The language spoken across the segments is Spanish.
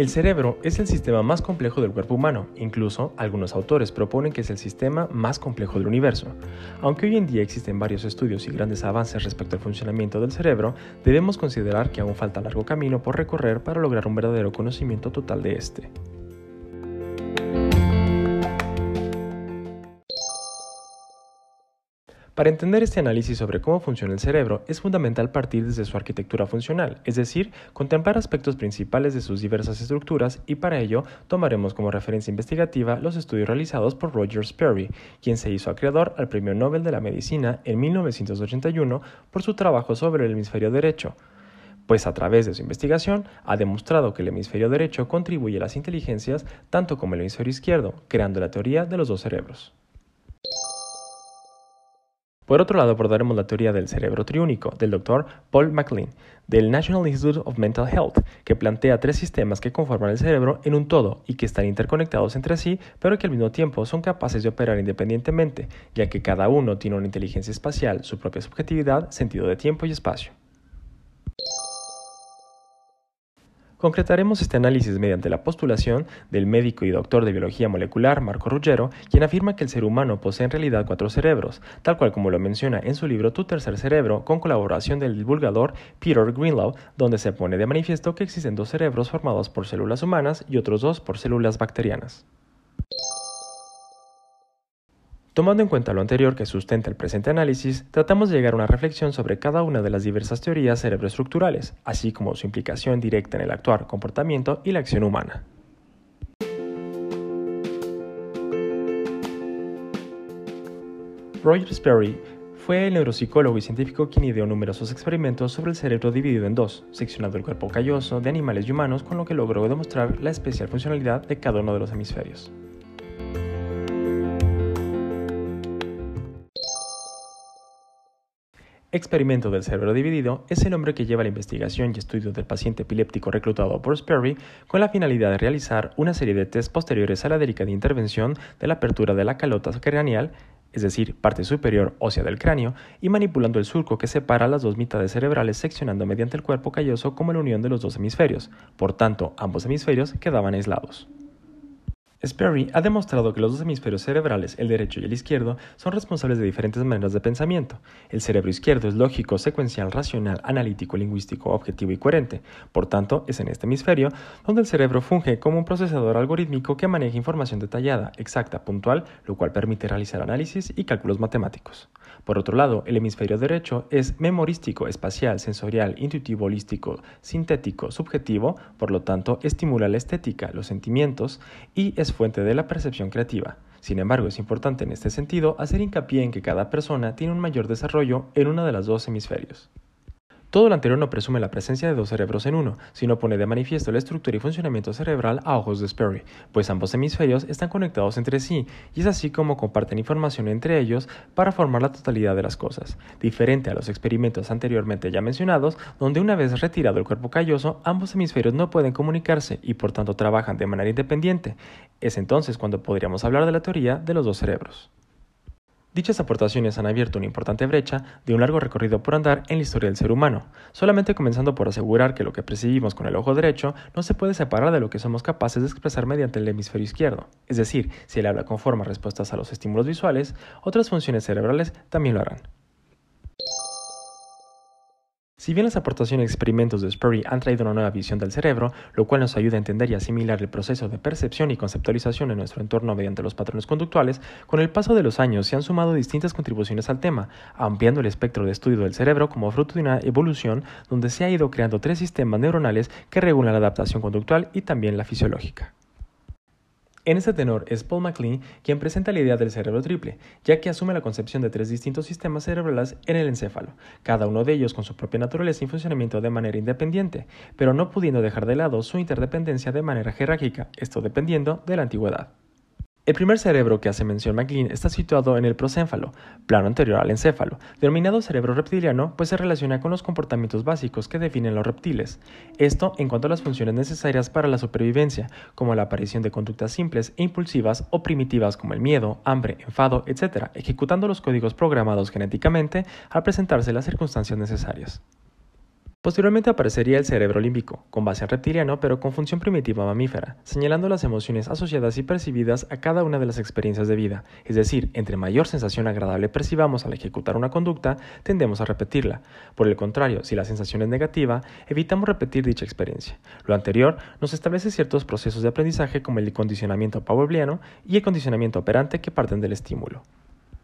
El cerebro es el sistema más complejo del cuerpo humano, incluso algunos autores proponen que es el sistema más complejo del universo. Aunque hoy en día existen varios estudios y grandes avances respecto al funcionamiento del cerebro, debemos considerar que aún falta largo camino por recorrer para lograr un verdadero conocimiento total de este. Para entender este análisis sobre cómo funciona el cerebro, es fundamental partir desde su arquitectura funcional, es decir, contemplar aspectos principales de sus diversas estructuras y para ello tomaremos como referencia investigativa los estudios realizados por Roger Sperry, quien se hizo acreedor al Premio Nobel de la Medicina en 1981 por su trabajo sobre el hemisferio derecho pues a través de su investigación ha demostrado que el hemisferio derecho contribuye a las inteligencias tanto como el hemisferio izquierdo, creando la teoría de los dos cerebros. Por otro lado, abordaremos la teoría del cerebro triúnico del Dr. Paul MacLean del National Institute of Mental Health, que plantea tres sistemas que conforman el cerebro en un todo y que están interconectados entre sí, pero que al mismo tiempo son capaces de operar independientemente, ya que cada uno tiene una inteligencia espacial, su propia subjetividad, sentido de tiempo y espacio. Concretaremos este análisis mediante la postulación del médico y doctor de biología molecular Marco Ruggero, quien afirma que el ser humano posee en realidad cuatro cerebros, tal cual como lo menciona en su libro Tu tercer cerebro, con colaboración del divulgador Peter Greenlaw, donde se pone de manifiesto que existen dos cerebros formados por células humanas y otros dos por células bacterianas. Tomando en cuenta lo anterior que sustenta el presente análisis, tratamos de llegar a una reflexión sobre cada una de las diversas teorías cerebroestructurales, así como su implicación directa en el actuar, comportamiento y la acción humana. Roger Sperry fue el neuropsicólogo y científico quien ideó numerosos experimentos sobre el cerebro dividido en dos, seccionando el cuerpo calloso de animales y humanos, con lo que logró demostrar la especial funcionalidad de cada uno de los hemisferios. Experimento del cerebro dividido es el nombre que lleva la investigación y estudio del paciente epiléptico reclutado por Sperry con la finalidad de realizar una serie de test posteriores a la delicada intervención de la apertura de la calota craneal, es decir, parte superior ósea del cráneo, y manipulando el surco que separa las dos mitades cerebrales seccionando mediante el cuerpo calloso como la unión de los dos hemisferios. Por tanto, ambos hemisferios quedaban aislados. Sperry ha demostrado que los dos hemisferios cerebrales, el derecho y el izquierdo, son responsables de diferentes maneras de pensamiento. El cerebro izquierdo es lógico, secuencial, racional, analítico, lingüístico, objetivo y coherente. Por tanto, es en este hemisferio donde el cerebro funge como un procesador algorítmico que maneja información detallada, exacta, puntual, lo cual permite realizar análisis y cálculos matemáticos. Por otro lado, el hemisferio derecho es memorístico, espacial, sensorial, intuitivo, holístico, sintético, subjetivo, por lo tanto, estimula la estética, los sentimientos y es fuente de la percepción creativa. Sin embargo, es importante en este sentido hacer hincapié en que cada persona tiene un mayor desarrollo en uno de los dos hemisferios. Todo lo anterior no presume la presencia de dos cerebros en uno, sino pone de manifiesto la estructura y funcionamiento cerebral a ojos de Sperry, pues ambos hemisferios están conectados entre sí, y es así como comparten información entre ellos para formar la totalidad de las cosas, diferente a los experimentos anteriormente ya mencionados, donde una vez retirado el cuerpo calloso, ambos hemisferios no pueden comunicarse y por tanto trabajan de manera independiente. Es entonces cuando podríamos hablar de la teoría de los dos cerebros. Dichas aportaciones han abierto una importante brecha de un largo recorrido por andar en la historia del ser humano, solamente comenzando por asegurar que lo que percibimos con el ojo derecho no se puede separar de lo que somos capaces de expresar mediante el hemisferio izquierdo. Es decir, si el habla conforma respuestas a los estímulos visuales, otras funciones cerebrales también lo harán. Si bien las aportaciones y experimentos de Sperry han traído una nueva visión del cerebro, lo cual nos ayuda a entender y asimilar el proceso de percepción y conceptualización en nuestro entorno mediante los patrones conductuales, con el paso de los años se han sumado distintas contribuciones al tema, ampliando el espectro de estudio del cerebro como fruto de una evolución donde se ha ido creando tres sistemas neuronales que regulan la adaptación conductual y también la fisiológica. En este tenor es Paul MacLean quien presenta la idea del cerebro triple, ya que asume la concepción de tres distintos sistemas cerebrales en el encéfalo, cada uno de ellos con su propia naturaleza y funcionamiento de manera independiente, pero no pudiendo dejar de lado su interdependencia de manera jerárquica, esto dependiendo de la antigüedad. El primer cerebro que hace mención McLean está situado en el procénfalo, plano anterior al encéfalo, denominado cerebro reptiliano, pues se relaciona con los comportamientos básicos que definen los reptiles. Esto en cuanto a las funciones necesarias para la supervivencia, como la aparición de conductas simples e impulsivas o primitivas como el miedo, hambre, enfado, etc., ejecutando los códigos programados genéticamente al presentarse las circunstancias necesarias. Posteriormente aparecería el cerebro límbico, con base reptiliano pero con función primitiva mamífera, señalando las emociones asociadas y percibidas a cada una de las experiencias de vida, es decir, entre mayor sensación agradable percibamos al ejecutar una conducta, tendemos a repetirla. Por el contrario, si la sensación es negativa, evitamos repetir dicha experiencia. Lo anterior nos establece ciertos procesos de aprendizaje como el condicionamiento pavloviano y el condicionamiento operante que parten del estímulo.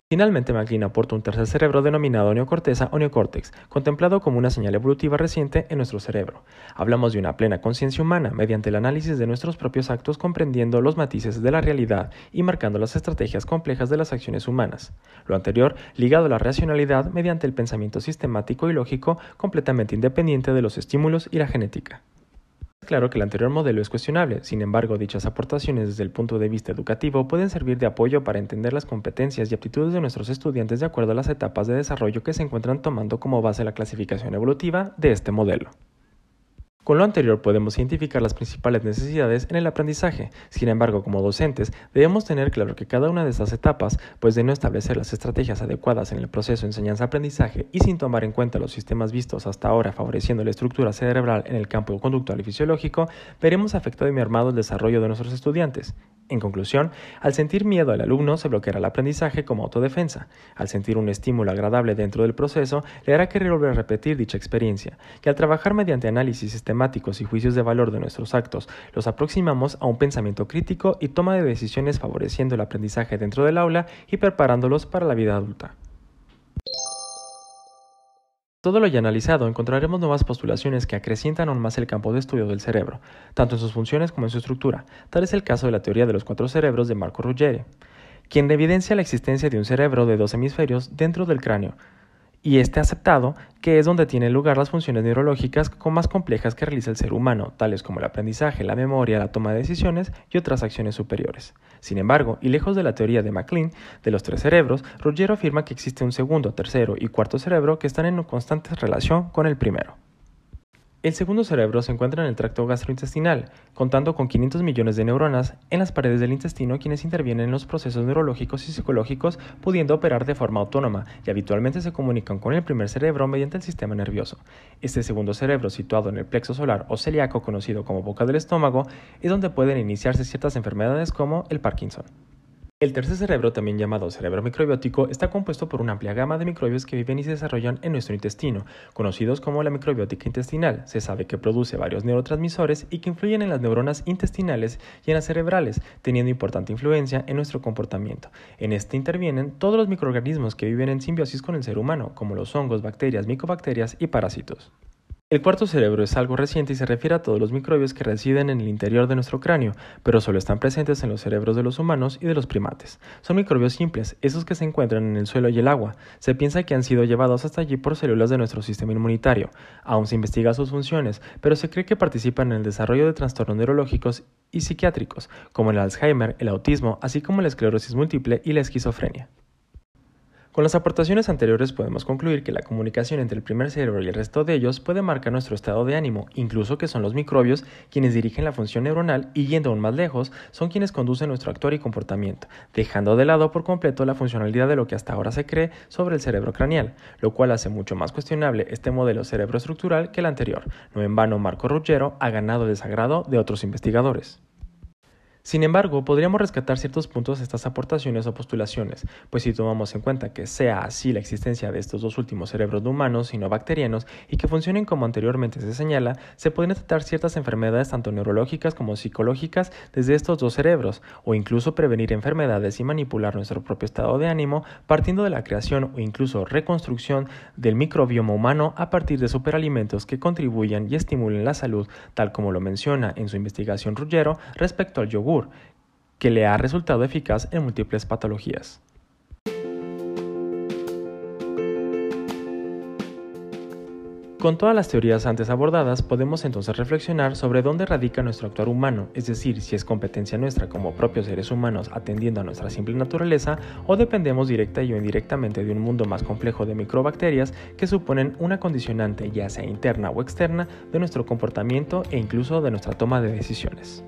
Finalmente, MacLean aporta un tercer cerebro denominado neocorteza o neocórtex, contemplado como una señal evolutiva reciente en nuestro cerebro. Hablamos de una plena conciencia humana mediante el análisis de nuestros propios actos comprendiendo los matices de la realidad y marcando las estrategias complejas de las acciones humanas. Lo anterior ligado a la racionalidad mediante el pensamiento sistemático y lógico completamente independiente de los estímulos y la genética. Claro que el anterior modelo es cuestionable, sin embargo, dichas aportaciones desde el punto de vista educativo pueden servir de apoyo para entender las competencias y aptitudes de nuestros estudiantes de acuerdo a las etapas de desarrollo que se encuentran tomando como base la clasificación evolutiva de este modelo. Con lo anterior podemos identificar las principales necesidades en el aprendizaje. Sin embargo, como docentes, debemos tener claro que cada una de estas etapas, pues de no establecer las estrategias adecuadas en el proceso de enseñanza-aprendizaje y sin tomar en cuenta los sistemas vistos hasta ahora favoreciendo la estructura cerebral en el campo conductual y fisiológico, veremos afectado y mermado el desarrollo de nuestros estudiantes. En conclusión, al sentir miedo al alumno se bloqueará el aprendizaje como autodefensa. Al sentir un estímulo agradable dentro del proceso, le hará querer volver a repetir dicha experiencia, que al trabajar mediante análisis sistemáticos y juicios de valor de nuestros actos, los aproximamos a un pensamiento crítico y toma de decisiones favoreciendo el aprendizaje dentro del aula y preparándolos para la vida adulta todo lo ya analizado, encontraremos nuevas postulaciones que acrecientan aún más el campo de estudio del cerebro, tanto en sus funciones como en su estructura. Tal es el caso de la teoría de los cuatro cerebros de Marco Ruggeri, quien evidencia la existencia de un cerebro de dos hemisferios dentro del cráneo, y este aceptado que es donde tienen lugar las funciones neurológicas más complejas que realiza el ser humano, tales como el aprendizaje, la memoria, la toma de decisiones y otras acciones superiores. Sin embargo, y lejos de la teoría de MacLean de los tres cerebros, Ruggiero afirma que existe un segundo, tercero y cuarto cerebro que están en constante relación con el primero. El segundo cerebro se encuentra en el tracto gastrointestinal, contando con 500 millones de neuronas en las paredes del intestino quienes intervienen en los procesos neurológicos y psicológicos, pudiendo operar de forma autónoma y habitualmente se comunican con el primer cerebro mediante el sistema nervioso. Este segundo cerebro, situado en el plexo solar o celíaco conocido como boca del estómago, es donde pueden iniciarse ciertas enfermedades como el Parkinson. El tercer cerebro, también llamado cerebro microbiótico, está compuesto por una amplia gama de microbios que viven y se desarrollan en nuestro intestino, conocidos como la microbiótica intestinal. Se sabe que produce varios neurotransmisores y que influyen en las neuronas intestinales y en las cerebrales, teniendo importante influencia en nuestro comportamiento. En este intervienen todos los microorganismos que viven en simbiosis con el ser humano, como los hongos, bacterias, micobacterias y parásitos. El cuarto cerebro es algo reciente y se refiere a todos los microbios que residen en el interior de nuestro cráneo, pero solo están presentes en los cerebros de los humanos y de los primates. Son microbios simples, esos que se encuentran en el suelo y el agua. Se piensa que han sido llevados hasta allí por células de nuestro sistema inmunitario. Aún se investiga sus funciones, pero se cree que participan en el desarrollo de trastornos neurológicos y psiquiátricos, como el Alzheimer, el autismo, así como la esclerosis múltiple y la esquizofrenia. Con las aportaciones anteriores podemos concluir que la comunicación entre el primer cerebro y el resto de ellos puede marcar nuestro estado de ánimo, incluso que son los microbios quienes dirigen la función neuronal y yendo aún más lejos, son quienes conducen nuestro actuar y comportamiento, dejando de lado por completo la funcionalidad de lo que hasta ahora se cree sobre el cerebro craneal, lo cual hace mucho más cuestionable este modelo cerebroestructural que el anterior. No en vano Marco Ruggero ha ganado desagrado de otros investigadores. Sin embargo, podríamos rescatar ciertos puntos de estas aportaciones o postulaciones, pues si tomamos en cuenta que sea así la existencia de estos dos últimos cerebros no humanos y no bacterianos y que funcionen como anteriormente se señala, se pueden tratar ciertas enfermedades tanto neurológicas como psicológicas desde estos dos cerebros, o incluso prevenir enfermedades y manipular nuestro propio estado de ánimo partiendo de la creación o incluso reconstrucción del microbioma humano a partir de superalimentos que contribuyan y estimulen la salud, tal como lo menciona en su investigación Ruggero respecto al yogur que le ha resultado eficaz en múltiples patologías. Con todas las teorías antes abordadas, podemos entonces reflexionar sobre dónde radica nuestro actuar humano, es decir, si es competencia nuestra como propios seres humanos atendiendo a nuestra simple naturaleza o dependemos directa y o indirectamente de un mundo más complejo de microbacterias que suponen una condicionante ya sea interna o externa de nuestro comportamiento e incluso de nuestra toma de decisiones.